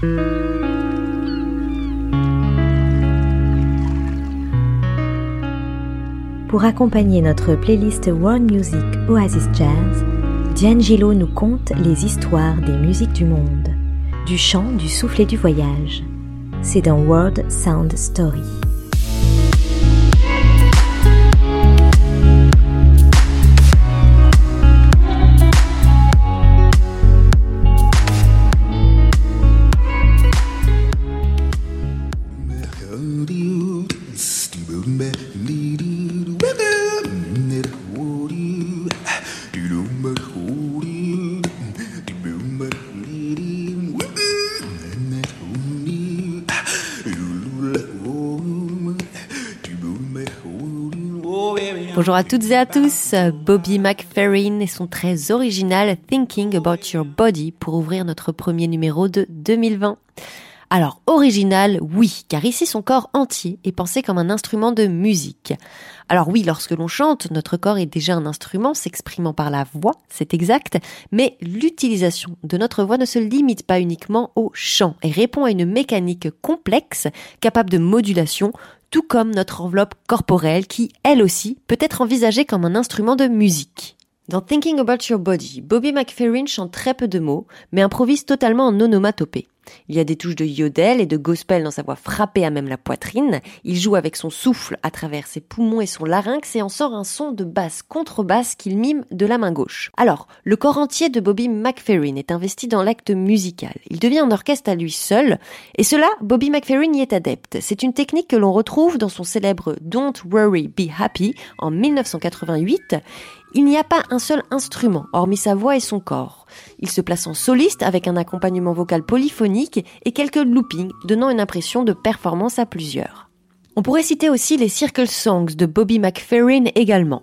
Pour accompagner notre playlist World Music Oasis Jazz, D'Angelo nous conte les histoires des musiques du monde, du chant, du souffle et du voyage. C'est dans World Sound Story. Bonjour à toutes et à tous, Bobby McFerrin et son très original Thinking About Your Body pour ouvrir notre premier numéro de 2020. Alors, original, oui, car ici son corps entier est pensé comme un instrument de musique. Alors oui, lorsque l'on chante, notre corps est déjà un instrument s'exprimant par la voix, c'est exact, mais l'utilisation de notre voix ne se limite pas uniquement au chant et répond à une mécanique complexe capable de modulation tout comme notre enveloppe corporelle qui, elle aussi, peut être envisagée comme un instrument de musique. Dans Thinking About Your Body, Bobby McFerrin chante très peu de mots, mais improvise totalement en onomatopée. Il y a des touches de yodel et de gospel dans sa voix frappée à même la poitrine. Il joue avec son souffle à travers ses poumons et son larynx et en sort un son de basse contrebasse qu'il mime de la main gauche. Alors, le corps entier de Bobby McFerrin est investi dans l'acte musical. Il devient un orchestre à lui seul et cela, Bobby McFerrin y est adepte. C'est une technique que l'on retrouve dans son célèbre Don't Worry, Be Happy en 1988 il n'y a pas un seul instrument, hormis sa voix et son corps. Il se place en soliste avec un accompagnement vocal polyphonique et quelques loopings, donnant une impression de performance à plusieurs. On pourrait citer aussi les Circle Songs de Bobby McFerrin également.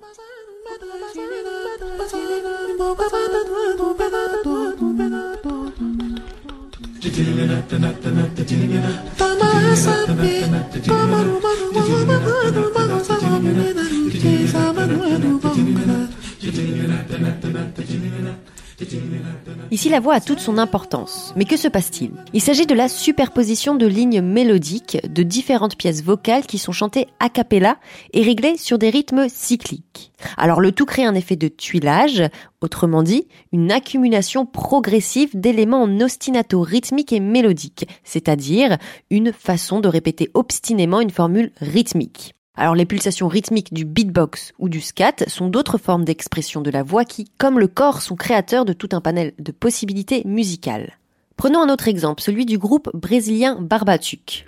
Ici, la voix a toute son importance. Mais que se passe-t-il? Il, s'agit de la superposition de lignes mélodiques de différentes pièces vocales qui sont chantées a cappella et réglées sur des rythmes cycliques. Alors le tout crée un effet de tuilage, autrement dit, une accumulation progressive d'éléments en ostinato rythmique et mélodique, c'est-à-dire une façon de répéter obstinément une formule rythmique. Alors les pulsations rythmiques du beatbox ou du scat sont d'autres formes d'expression de la voix qui, comme le corps, sont créateurs de tout un panel de possibilités musicales. Prenons un autre exemple, celui du groupe brésilien Barbatuc.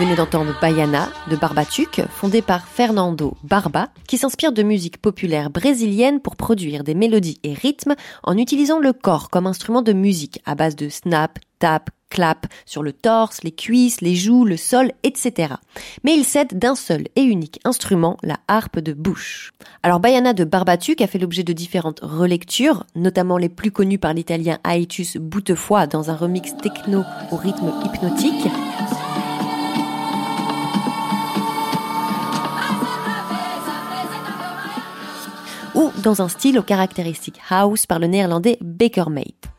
Venez d'entendre Baiana de Barbatuc, fondé par Fernando Barba, qui s'inspire de musique populaire brésilienne pour produire des mélodies et rythmes en utilisant le corps comme instrument de musique à base de snap, tap, clap sur le torse, les cuisses, les joues, le sol, etc. Mais il s'aide d'un seul et unique instrument, la harpe de bouche. Alors Baiana de Barbatuc a fait l'objet de différentes relectures, notamment les plus connues par l'italien Aetius Boutefoy dans un remix techno au rythme hypnotique. Dans un style aux caractéristiques house par le néerlandais Baker Mate.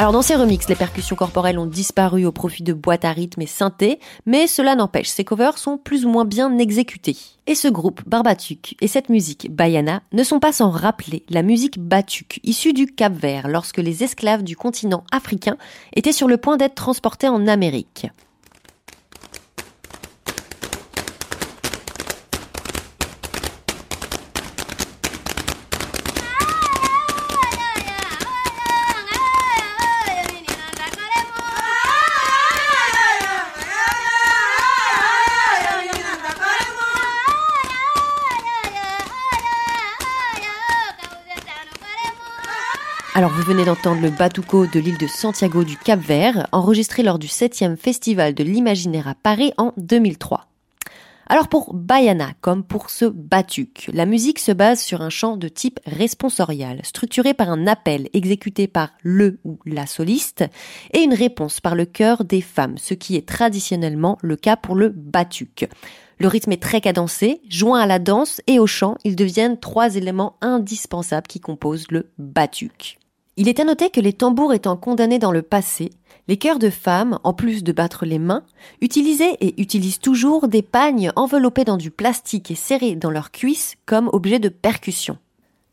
Alors dans ces remixes, les percussions corporelles ont disparu au profit de boîtes à rythme et synthé, mais cela n'empêche, ces covers sont plus ou moins bien exécutés. Et ce groupe, Barbatuc, et cette musique, Bayana, ne sont pas sans rappeler la musique Batuk, issue du Cap Vert, lorsque les esclaves du continent africain étaient sur le point d'être transportés en Amérique. Alors vous venez d'entendre le Batuco de l'île de Santiago du Cap Vert, enregistré lors du 7e Festival de l'Imaginaire à Paris en 2003. Alors pour Bayana, comme pour ce Batuk, la musique se base sur un chant de type responsorial, structuré par un appel exécuté par le ou la soliste et une réponse par le chœur des femmes, ce qui est traditionnellement le cas pour le Batuk. Le rythme est très cadencé, joint à la danse et au chant, ils deviennent trois éléments indispensables qui composent le Batuk. Il est à noter que les tambours étant condamnés dans le passé, les chœurs de femmes, en plus de battre les mains, utilisaient et utilisent toujours des pagnes enveloppées dans du plastique et serrées dans leurs cuisses comme objet de percussion.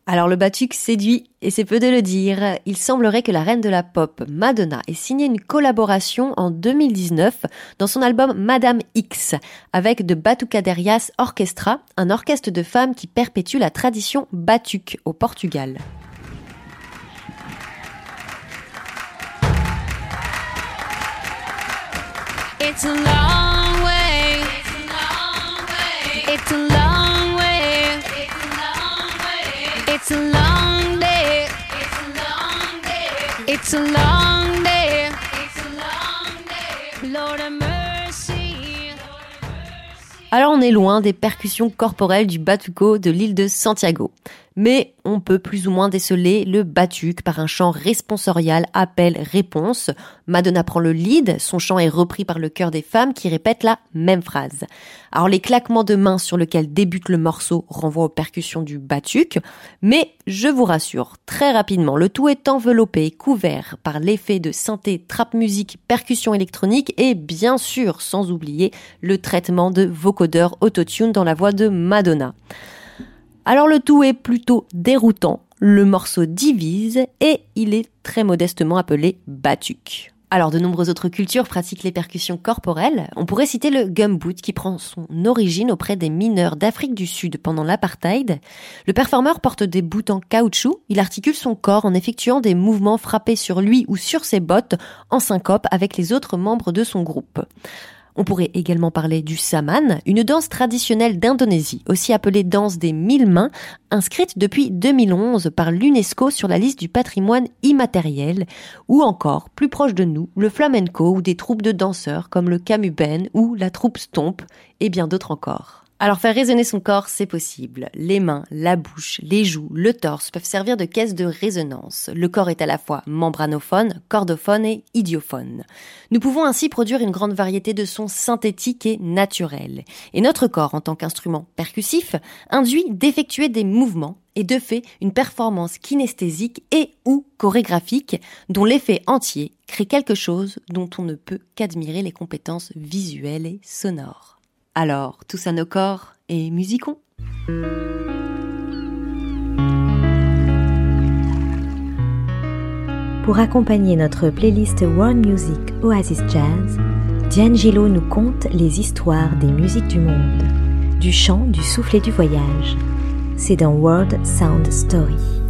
Alors le batuk séduit, et c'est peu de le dire. Il semblerait que la reine de la pop, Madonna, ait signé une collaboration en 2019 dans son album Madame X avec The Batucaderias Orchestra, un orchestre de femmes qui perpétue la tradition batuk au Portugal. Alors on est loin des percussions corporelles du batuco de l'île de Santiago mais on peut plus ou moins déceler le batuc par un chant responsorial appel-réponse. Madonna prend le lead, son chant est repris par le chœur des femmes qui répètent la même phrase. Alors les claquements de mains sur lesquels débute le morceau renvoient aux percussions du batuc, mais je vous rassure, très rapidement, le tout est enveloppé couvert par l'effet de synthé, trap musique, percussion électronique et bien sûr, sans oublier, le traitement de vocodeur autotune dans la voix de Madonna. Alors le tout est plutôt déroutant, le morceau divise et il est très modestement appelé batuk. Alors de nombreuses autres cultures pratiquent les percussions corporelles. On pourrait citer le gumboot qui prend son origine auprès des mineurs d'Afrique du Sud pendant l'apartheid. Le performeur porte des bouts en caoutchouc, il articule son corps en effectuant des mouvements frappés sur lui ou sur ses bottes en syncope avec les autres membres de son groupe. On pourrait également parler du saman, une danse traditionnelle d'Indonésie, aussi appelée danse des mille mains, inscrite depuis 2011 par l'UNESCO sur la liste du patrimoine immatériel, ou encore, plus proche de nous, le flamenco ou des troupes de danseurs comme le Kamuben ou la troupe Stomp, et bien d'autres encore. Alors faire résonner son corps, c'est possible. Les mains, la bouche, les joues, le torse peuvent servir de caisse de résonance. Le corps est à la fois membranophone, cordophone et idiophone. Nous pouvons ainsi produire une grande variété de sons synthétiques et naturels. Et notre corps, en tant qu'instrument percussif, induit d'effectuer des mouvements et de fait une performance kinesthésique et ou chorégraphique dont l'effet entier crée quelque chose dont on ne peut qu'admirer les compétences visuelles et sonores. Alors, tous à nos corps et musiquons. Pour accompagner notre playlist World Music Oasis Jazz, Diane nous conte les histoires des musiques du monde, du chant, du souffle et du voyage. C'est dans World Sound Story.